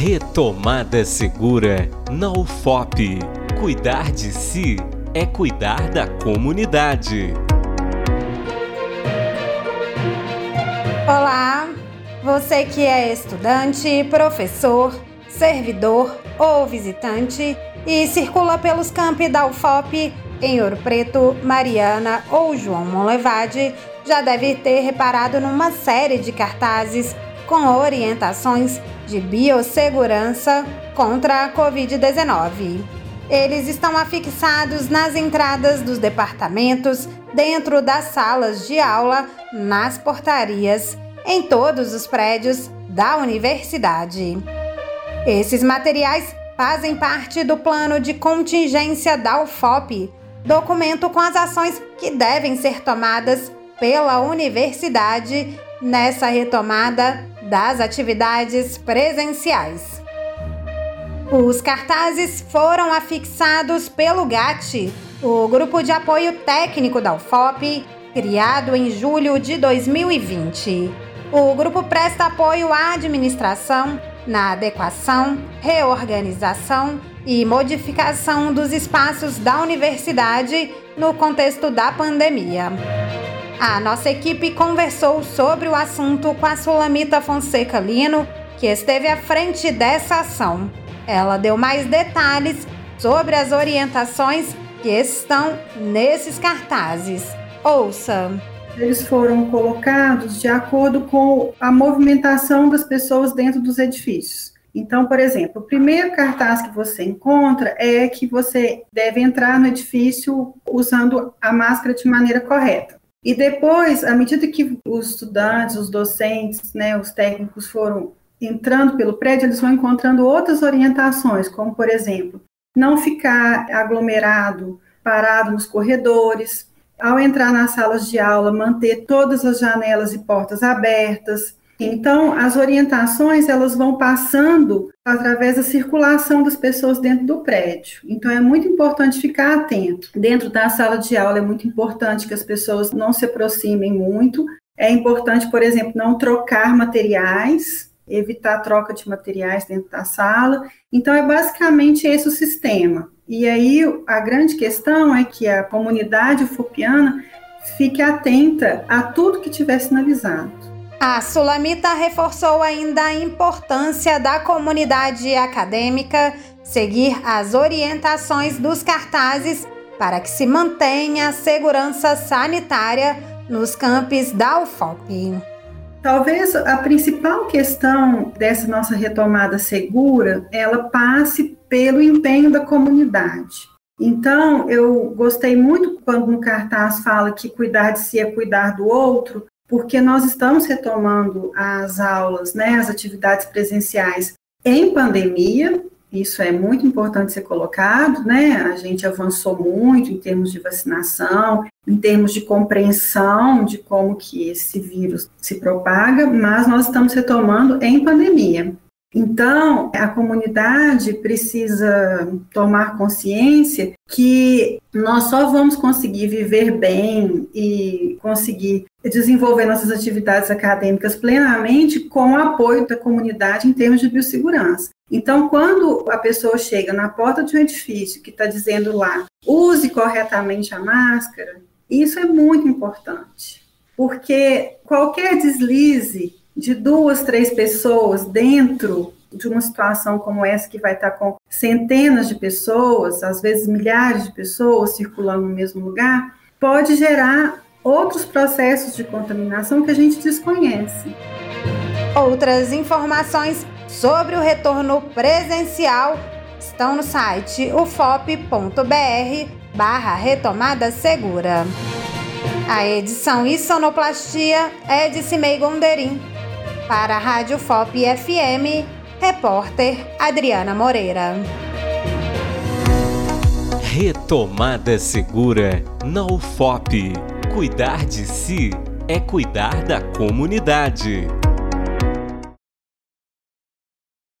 Retomada Segura na UFOP. Cuidar de si é cuidar da comunidade. Olá, você que é estudante, professor, servidor ou visitante e circula pelos campi da UFOP em Ouro Preto, Mariana ou João Monlevade, já deve ter reparado numa série de cartazes com orientações de biossegurança contra a Covid-19. Eles estão afixados nas entradas dos departamentos, dentro das salas de aula, nas portarias, em todos os prédios da universidade. Esses materiais fazem parte do plano de contingência da UFOP, documento com as ações que devem ser tomadas pela universidade nessa retomada das atividades presenciais. Os cartazes foram afixados pelo GAT, o Grupo de Apoio Técnico da UFOP, criado em julho de 2020. O grupo presta apoio à administração na adequação, reorganização e modificação dos espaços da universidade no contexto da pandemia. A nossa equipe conversou sobre o assunto com a Sulamita Fonseca Lino, que esteve à frente dessa ação. Ela deu mais detalhes sobre as orientações que estão nesses cartazes. Ouça! Eles foram colocados de acordo com a movimentação das pessoas dentro dos edifícios. Então, por exemplo, o primeiro cartaz que você encontra é que você deve entrar no edifício usando a máscara de maneira correta. E depois, à medida que os estudantes, os docentes, né, os técnicos foram entrando pelo prédio, eles vão encontrando outras orientações, como, por exemplo, não ficar aglomerado, parado nos corredores, ao entrar nas salas de aula, manter todas as janelas e portas abertas, então, as orientações elas vão passando através da circulação das pessoas dentro do prédio. Então, é muito importante ficar atento. Dentro da sala de aula é muito importante que as pessoas não se aproximem muito. É importante, por exemplo, não trocar materiais, evitar a troca de materiais dentro da sala. Então, é basicamente esse o sistema. E aí, a grande questão é que a comunidade ufopiana fique atenta a tudo que tiver sinalizado. A Sulamita reforçou ainda a importância da comunidade acadêmica seguir as orientações dos cartazes para que se mantenha a segurança sanitária nos campos da UFOP. Talvez a principal questão dessa nossa retomada segura, ela passe pelo empenho da comunidade. Então, eu gostei muito quando no cartaz fala que cuidar de si é cuidar do outro, porque nós estamos retomando as aulas, né, as atividades presenciais em pandemia, isso é muito importante ser colocado, né? A gente avançou muito em termos de vacinação, em termos de compreensão de como que esse vírus se propaga, mas nós estamos retomando em pandemia. Então, a comunidade precisa tomar consciência que nós só vamos conseguir viver bem e conseguir desenvolver nossas atividades acadêmicas plenamente com o apoio da comunidade em termos de biossegurança. Então, quando a pessoa chega na porta de um edifício que está dizendo lá, use corretamente a máscara, isso é muito importante, porque qualquer deslize de duas, três pessoas dentro de uma situação como essa, que vai estar com centenas de pessoas, às vezes milhares de pessoas circulando no mesmo lugar, pode gerar outros processos de contaminação que a gente desconhece. Outras informações sobre o retorno presencial estão no site ufop.br barra retomada segura. A edição e sonoplastia é de Cimei Gonderim. Para a Rádio FOP FM, repórter Adriana Moreira. Retomada Segura na UFOP. Cuidar de si é cuidar da comunidade.